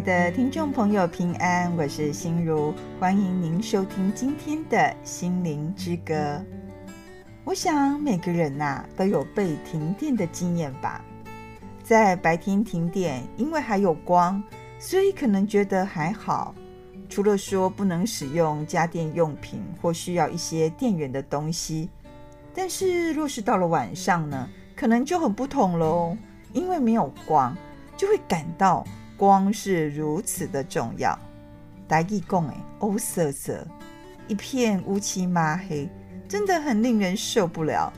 的听众朋友，平安，我是心如，欢迎您收听今天的心灵之歌。我想每个人呐、都有被停电的经验吧，在白天停电，因为还有光，所以可能觉得还好。除了说不能使用家电用品或需要一些电源的东西，但是若是到了晚上呢，可能就很不同喽，因为没有光，就会感到。光是如此的重要，台语讲诶，乌瑟瑟，一片乌漆嘛黑，真的很令人受不了。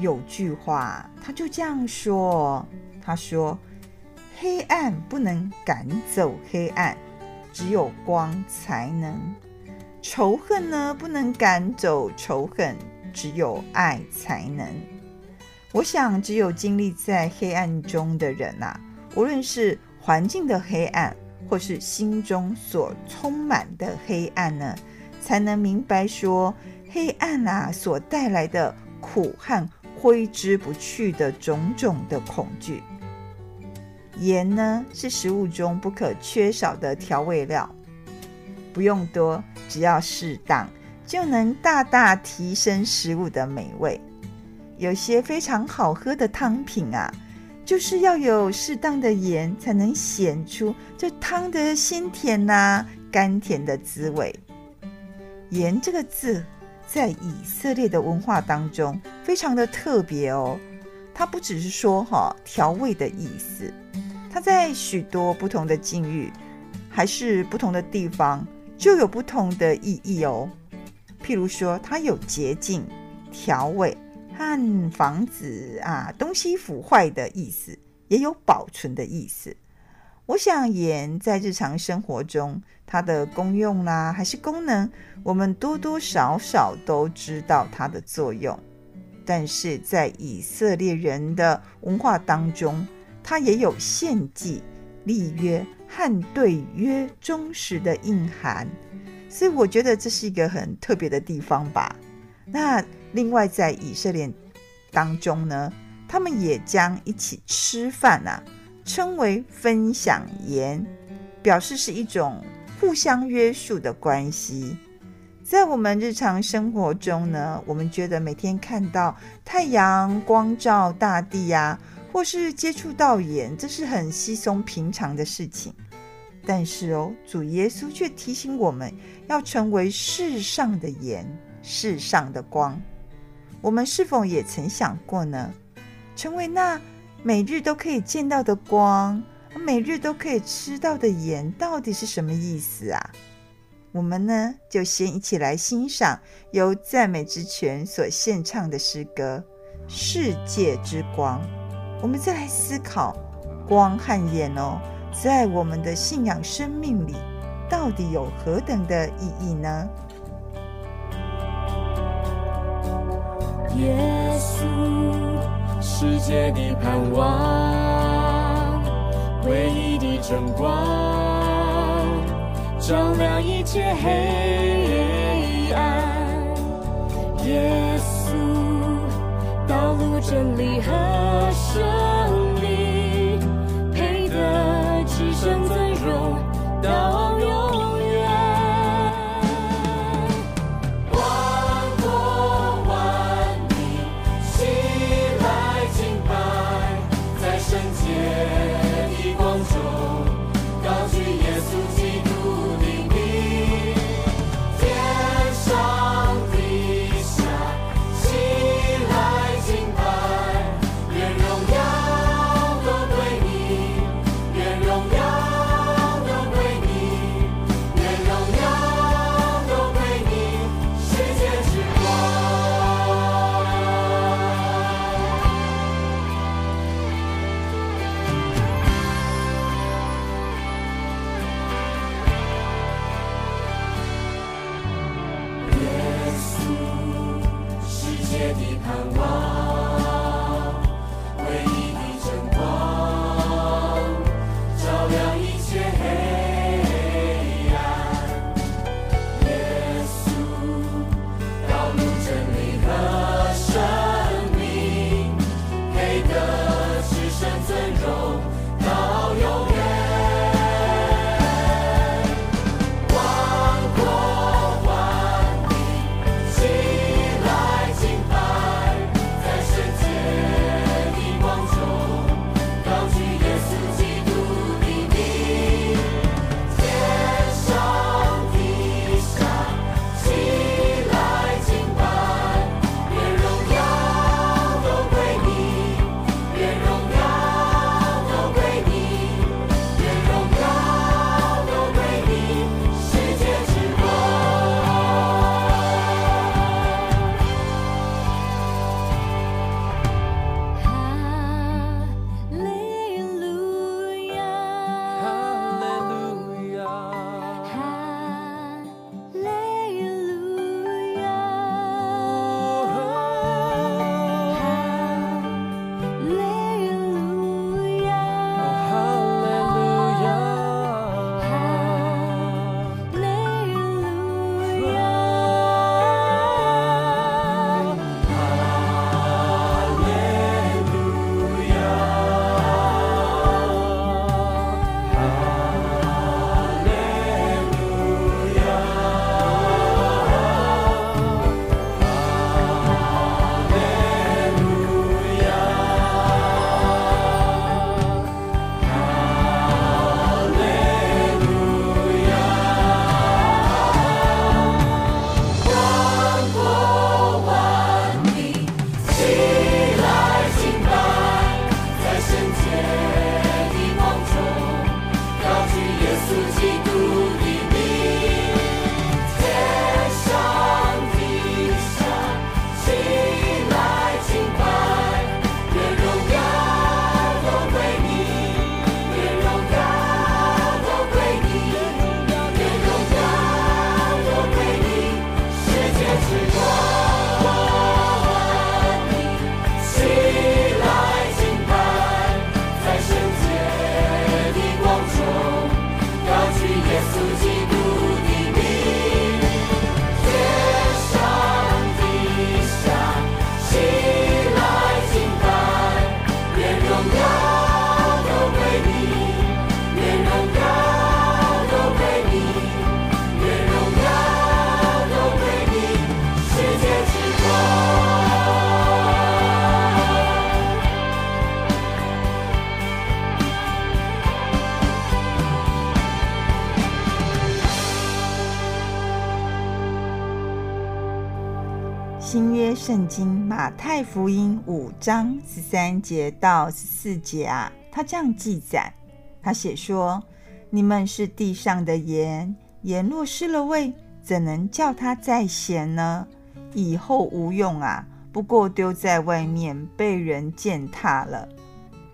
有句话，他就这样说：“他说，黑暗不能赶走黑暗，只有光才能；仇恨呢，不能赶走仇恨，只有爱才能。”我想，只有经历在黑暗中的人啊，无论是环境的黑暗，或是心中所充满的黑暗呢，才能明白说黑暗啊所带来的苦和挥之不去的种种的恐惧。盐呢是食物中不可缺少的调味料，不用多，只要适当，就能大大提升食物的美味。有些非常好喝的汤品啊。就是要有适当的盐，才能显出这汤的鲜甜呐、啊、甘甜的滋味。盐这个字，在以色列的文化当中非常的特别哦。它不只是说哈调味的意思，它在许多不同的境遇，还是不同的地方，就有不同的意义哦。譬如说，它有洁净、调味。和防止啊东西腐坏的意思，也有保存的意思。我想盐在日常生活中它的功用啦、啊，还是功能，我们多多少少都知道它的作用。但是在以色列人的文化当中，它也有献祭、立约和对约忠实的印涵。所以我觉得这是一个很特别的地方吧。那。另外，在以色列当中呢，他们也将一起吃饭啊，称为分享盐，表示是一种互相约束的关系。在我们日常生活中呢，我们觉得每天看到太阳光照大地呀，或是接触到盐，这是很稀松平常的事情。但是哦，主耶稣却提醒我们要成为世上的盐，世上的光。我们是否也曾想过呢？成为那每日都可以见到的光，每日都可以吃到的盐，到底是什么意思啊？我们呢，就先一起来欣赏由赞美之泉所献唱的诗歌《世界之光》。我们再来思考光和盐哦，在我们的信仰生命里，到底有何等的意义呢？耶稣，世界的盼望，唯一的真光，照亮一切黑暗。耶稣，道路真理和生圣经马太福音五章十三节到十四节啊，他这样记载，他写说：“你们是地上的盐，盐若失了味，怎能叫它再咸呢？以后无用啊，不过丢在外面，被人践踏了。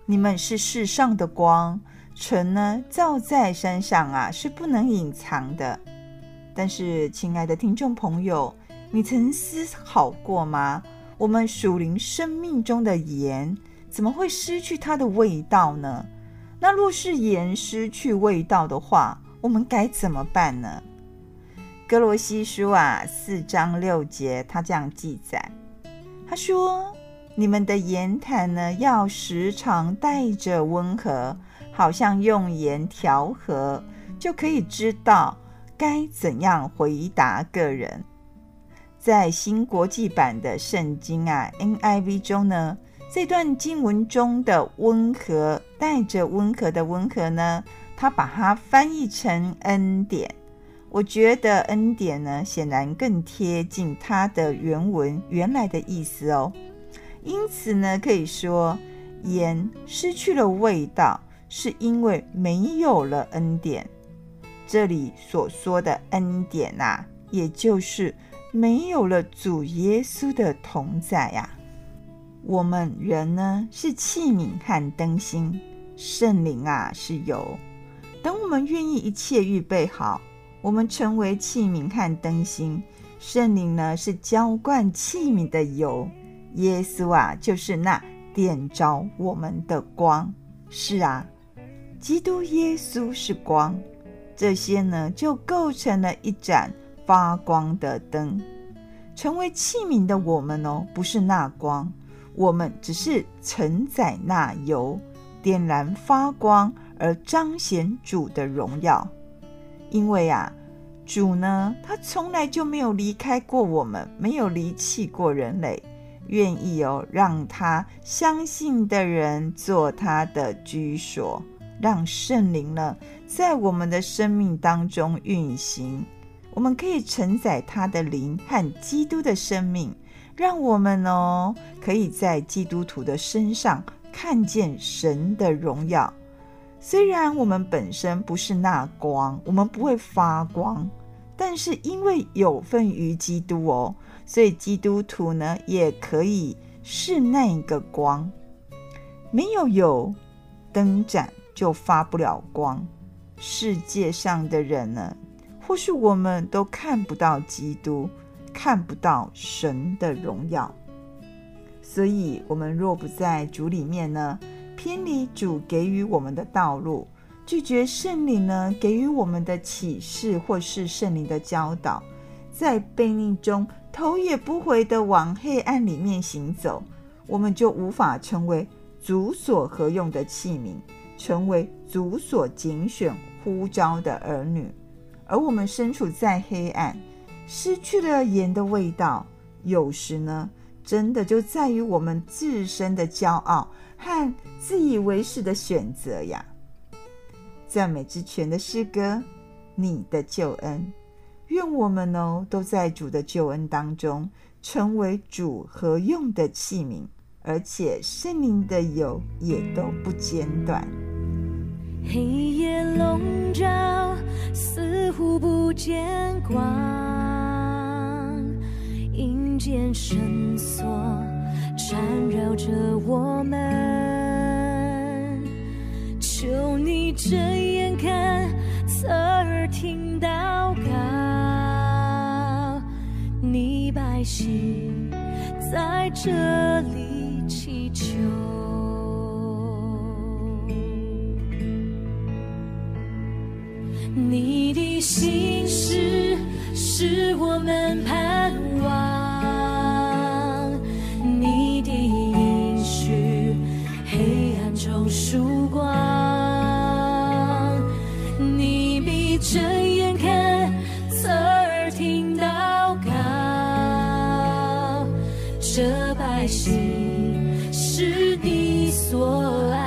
你们是世上的光，城呢，造在山上啊，是不能隐藏的。但是，亲爱的听众朋友。”你曾思考过吗？我们属灵生命中的盐怎么会失去它的味道呢？那若是盐失去味道的话，我们该怎么办呢？格罗西书啊，四章六节，他这样记载，他说：“你们的言谈呢，要时常带着温和，好像用盐调和，就可以知道该怎样回答个人。”在新国际版的圣经啊 NIV 中呢，这段经文中的温和，带着温和的温和呢，他把它翻译成恩典。我觉得恩典呢，显然更贴近它的原文原来的意思哦。因此呢，可以说盐失去了味道，是因为没有了恩典。这里所说的恩典啊，也就是。没有了主耶稣的同在、啊，我们人呢是器皿和灯芯，圣灵啊是油。等我们愿意一切预备好，我们成为器皿和灯芯。圣灵呢是浇灌器皿的油，耶稣啊就是那点着我们的光。是啊，基督耶稣是光，这些呢就构成了一盏。发光的灯，成为器皿的我们哦，不是那光，我们只是承载那油，点燃发光而彰显主的荣耀。因为啊，主呢，他从来就没有离开过我们，没有离弃过人类，愿意哦，让他相信的人做他的居所，让圣灵呢，在我们的生命当中运行。我们可以承载他的灵和基督的生命，让我们哦可以在基督徒的身上看见神的荣耀。虽然我们本身不是那光，我们不会发光，但是因为有份于基督哦，所以基督徒呢也可以是那个光。没有油，灯盏就发不了光。世界上的人呢，或许我们都看不到基督，看不到神的荣耀，所以，我们若不在主里面呢，偏离主给予我们的道路，拒绝圣灵呢给予我们的启示，或是圣灵的教导，在悖逆中头也不回的往黑暗里面行走，我们就无法成为主所合用的器皿，成为主所拣选呼召的儿女。而我们身处在黑暗，失去了盐的味道。有时呢，真的就在于我们自身的骄傲和自以为是的选择呀。赞美之泉的诗歌，你的救恩，愿我们哦都在主的救恩当中，成为主合用的器皿，而且圣灵的油也都不间断。黑夜笼罩，似乎不见光，阴间绳索缠绕着我们。求你睁眼看，侧耳听祷告，你百姓在这里你的心事是我们盼望，你的应许黑暗中曙光，你闭着眼看，侧耳听祷告，这百姓是你所爱。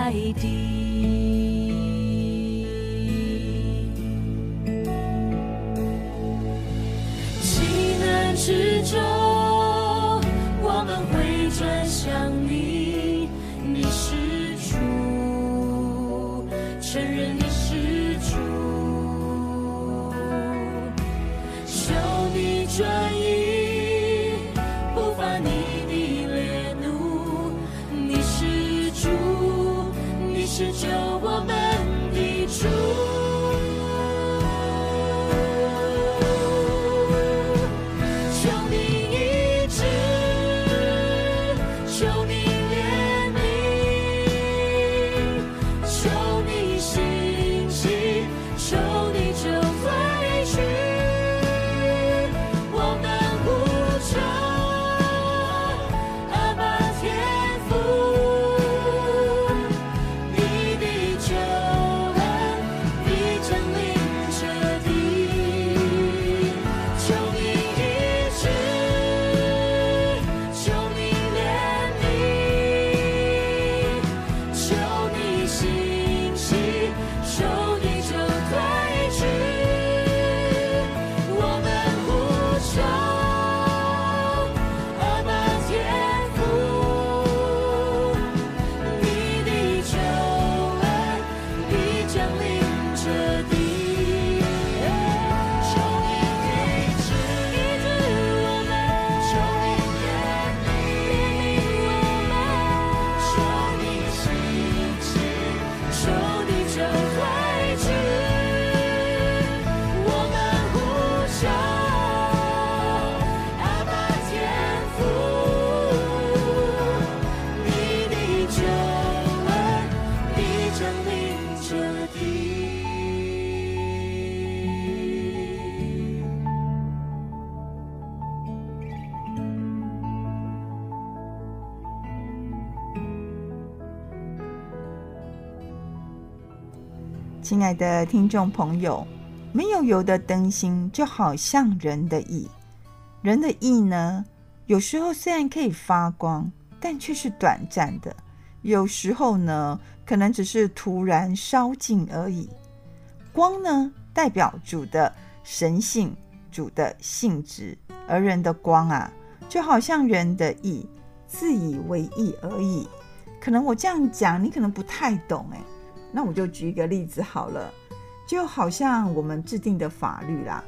亲爱的听众朋友，没有油的灯芯就好像人的意。人的意呢，有时候虽然可以发光，但却是短暂的；有时候呢，可能只是突然烧尽而已。光呢，代表主的神性、主的性质，而人的光啊，就好像人的意，自以为意而已。可能我这样讲，你可能不太懂诶。那我就举一个例子好了，就好像我们制定的法律啦，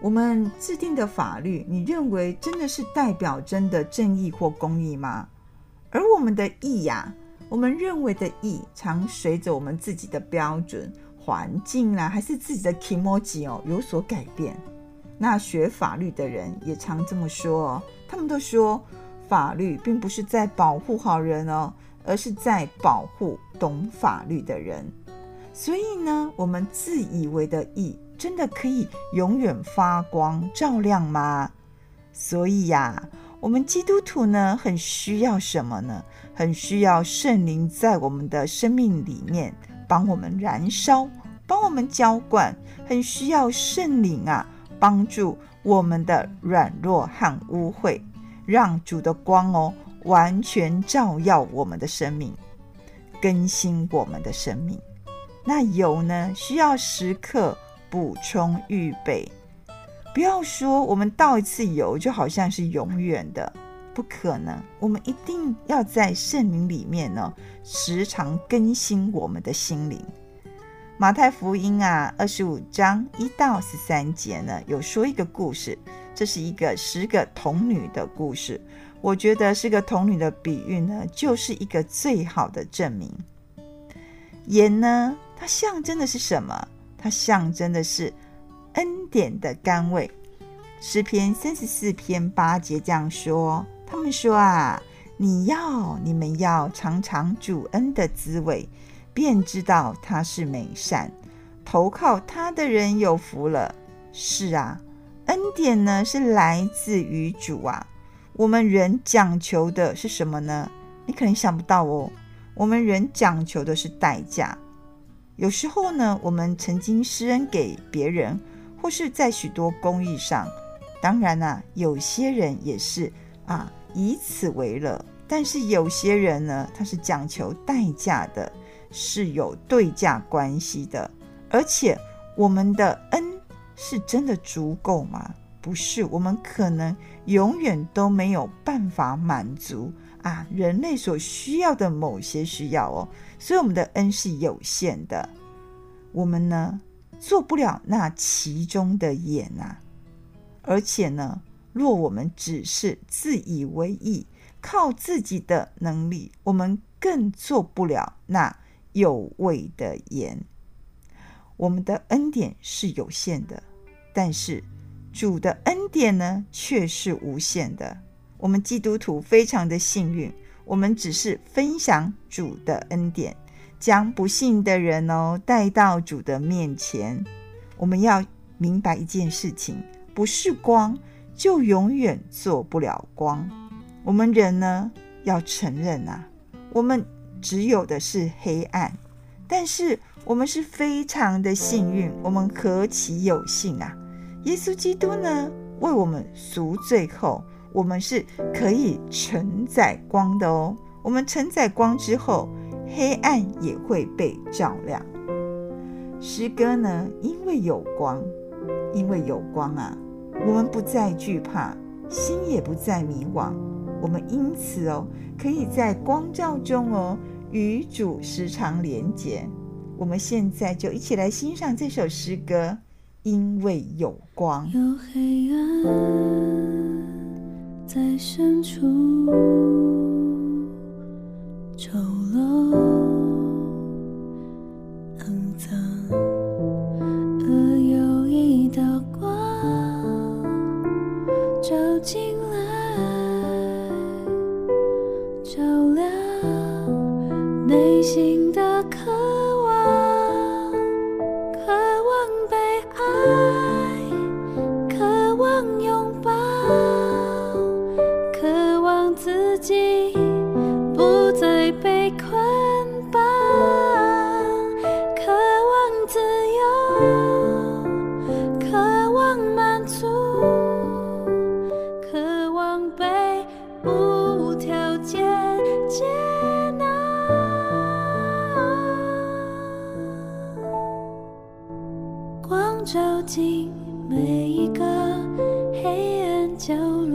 我们制定的法律，你认为真的是代表真的正义或公义吗？而我们的义呀，我们认为的义，常随着我们自己的标准、环境啦，还是自己的 kimoji 哦，有所改变。那学法律的人也常这么说哦，他们都说法律并不是在保护好人哦。而是在保护懂法律的人，所以呢，我们自以为的义，真的可以永远发光照亮吗？所以呀，我们基督徒呢，很需要什么呢？很需要圣灵在我们的生命里面帮我们燃烧，帮我们浇灌，很需要圣灵啊，帮助我们的软弱和污秽，让主的光哦。完全照耀我们的生命，更新我们的生命。那油呢？需要时刻补充预备。不要说我们倒一次油就好像是永远的，不可能。我们一定要在圣灵里面呢，时常更新我们的心灵。马太福音啊，二十五章一到十三节呢，有说一个故事，这是一个十个童女的故事。我觉得是个童女的比喻呢，就是一个最好的证明。盐呢，它象征的是什么？它象征的是恩典的甘味。诗篇三十四篇八节这样说：他们说啊，你要你们要尝尝主恩的滋味，便知道他是美善。投靠他的人有福了。是啊，恩典呢是来自于主啊。我们人讲求的是什么呢？你可能想不到哦。我们人讲求的是代价。有时候呢，我们曾经施恩给别人，或是在许多公益上，当然啦、有些人也是啊，以此为乐。但是有些人呢，他是讲求代价的，是有对价关系的。而且我们的恩是真的足够吗？不是，我们可能永远都没有办法满足啊人类所需要的某些需要哦，所以我们的恩是有限的。我们呢做不了那其中的盐呐、啊，而且呢，若我们只是自以为意，靠自己的能力，我们更做不了那有味的盐。我们的恩典是有限的，但是主的恩典呢，却是无限的。我们基督徒非常的幸运，我们只是分享主的恩典，将不信的人哦带到主的面前。我们要明白一件事情：不是光，就永远做不了光。我们人呢，要承认啊，我们只有的是黑暗，但是。我们是非常的幸运，我们何其有幸啊！耶稣基督呢，为我们赎罪后，我们是可以承载光的哦。我们承载光之后，黑暗也会被照亮。诗歌呢，因为有光，因为有光啊，我们不再惧怕，心也不再迷惘。我们因此哦，可以在光照中哦，与主时常连结。我们现在就一起来欣赏这首诗歌，因为有光。有黑暗在深处照进每一个黑暗角落。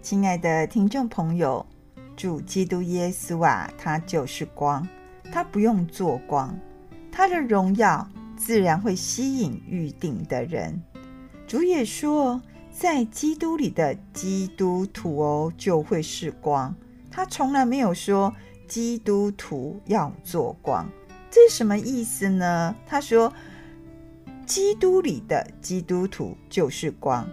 亲爱的听众朋友，主基督耶稣啊，他就是光，他不用做光，他的荣耀自然会吸引预定的人。主也说，在基督里的基督徒哦，就会是光。他从来没有说基督徒要做光，这是什么意思呢？他说，基督里的基督徒就是光。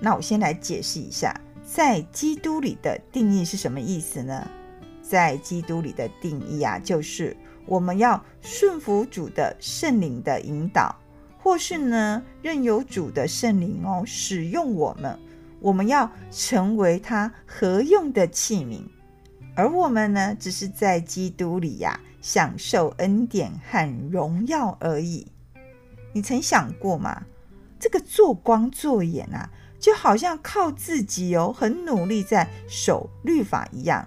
那我先来解释一下，在基督里的定义是什么意思呢？在基督里的定义啊，就是我们要顺服主的圣灵的引导。或是呢，任由主的圣灵哦使用我们，我们要成为他合用的器皿，而我们呢，只是在基督里呀，享受恩典和荣耀而已。你曾想过吗？这个做光做眼啊，就好像靠自己哦，很努力在守律法一样。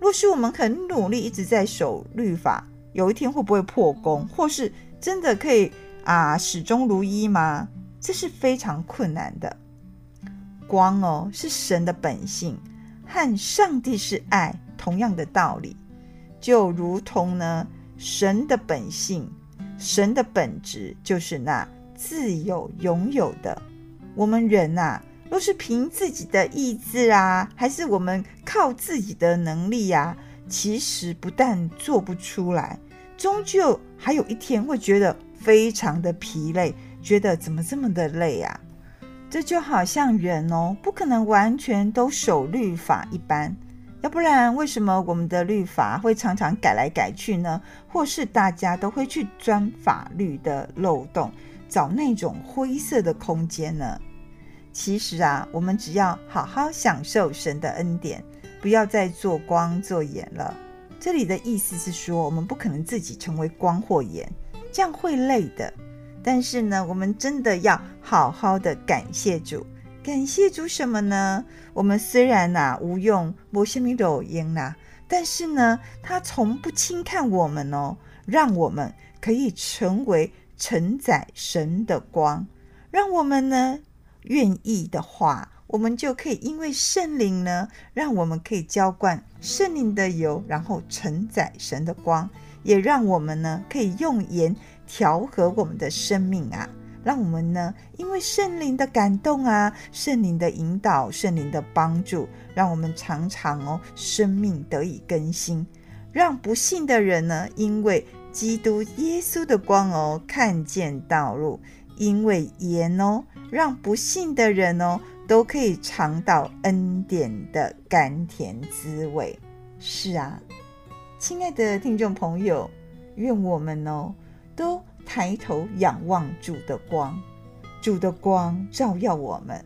若是我们很努力一直在守律法，有一天会不会破功？或是真的可以？啊，始终如一吗？这是非常困难的。光哦，是神的本性，和上帝是爱同样的道理，就如同呢，神的本性，神的本质就是那自有拥有的。我们人呐，若是凭自己的意志啊，还是我们靠自己的能力呀，其实不但做不出来，终究还有一天会觉得。非常的疲累，觉得怎么这么的累啊？这就好像人哦，不可能完全都守律法一般，要不然为什么我们的律法会常常改来改去呢？或是大家都会去钻法律的漏洞，找那种灰色的空间呢？其实啊，我们只要好好享受神的恩典，不要再做光做盐了。这里的意思是说，我们不可能自己成为光或盐。这样会累的，但是呢，我们真的要好好的感谢主。感谢主什么呢？我们虽然呐、无用，无什么路用呐，但是呢，他从不轻看我们哦，让我们可以成为承载神的光。让我们呢愿意的话，我们就可以因为圣灵呢，让我们可以浇灌圣灵的油，然后承载神的光。也让我们呢可以用盐调和我们的生命啊，让我们呢因为圣灵的感动啊，圣灵的引导，圣灵的帮助，让我们常常哦生命得以更新，让不信的人呢因为基督耶稣的光哦看见道路，因为盐哦让不信的人哦都可以尝到恩典的甘甜滋味。是啊。亲爱的听众朋友，愿我们哦都抬头仰望主的光，主的光照耀我们，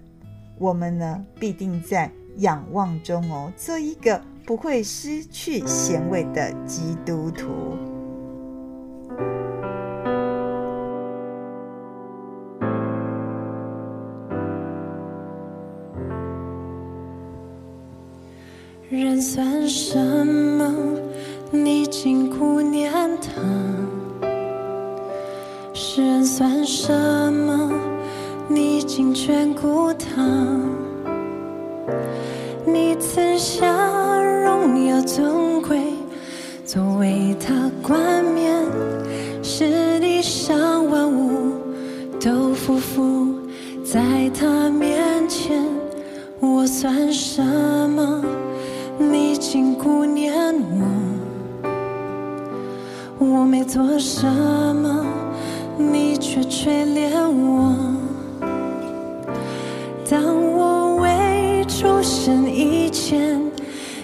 我们呢必定在仰望中哦做一个不会失去咸味的基督徒。什么？你竟顾念他，世人算什么？你竟眷顾什么，你却垂怜我。当我未出生以前，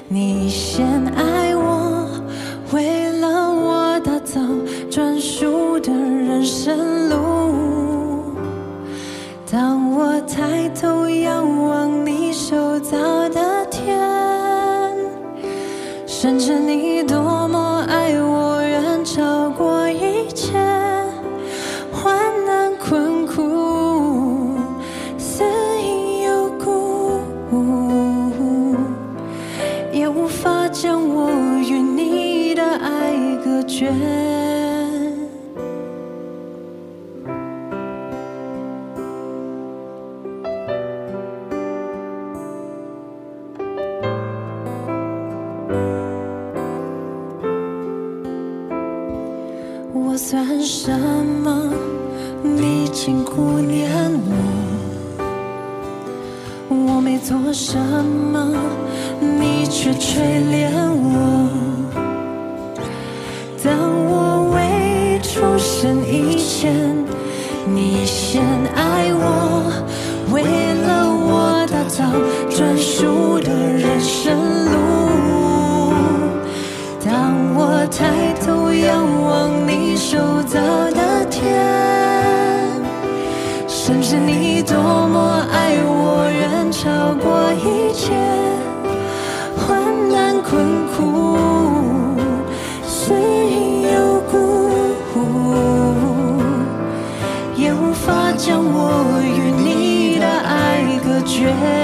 你先爱我，为你先爱我，为了我打造专属的人生路。当我抬头仰望你手造的天，甚至你爱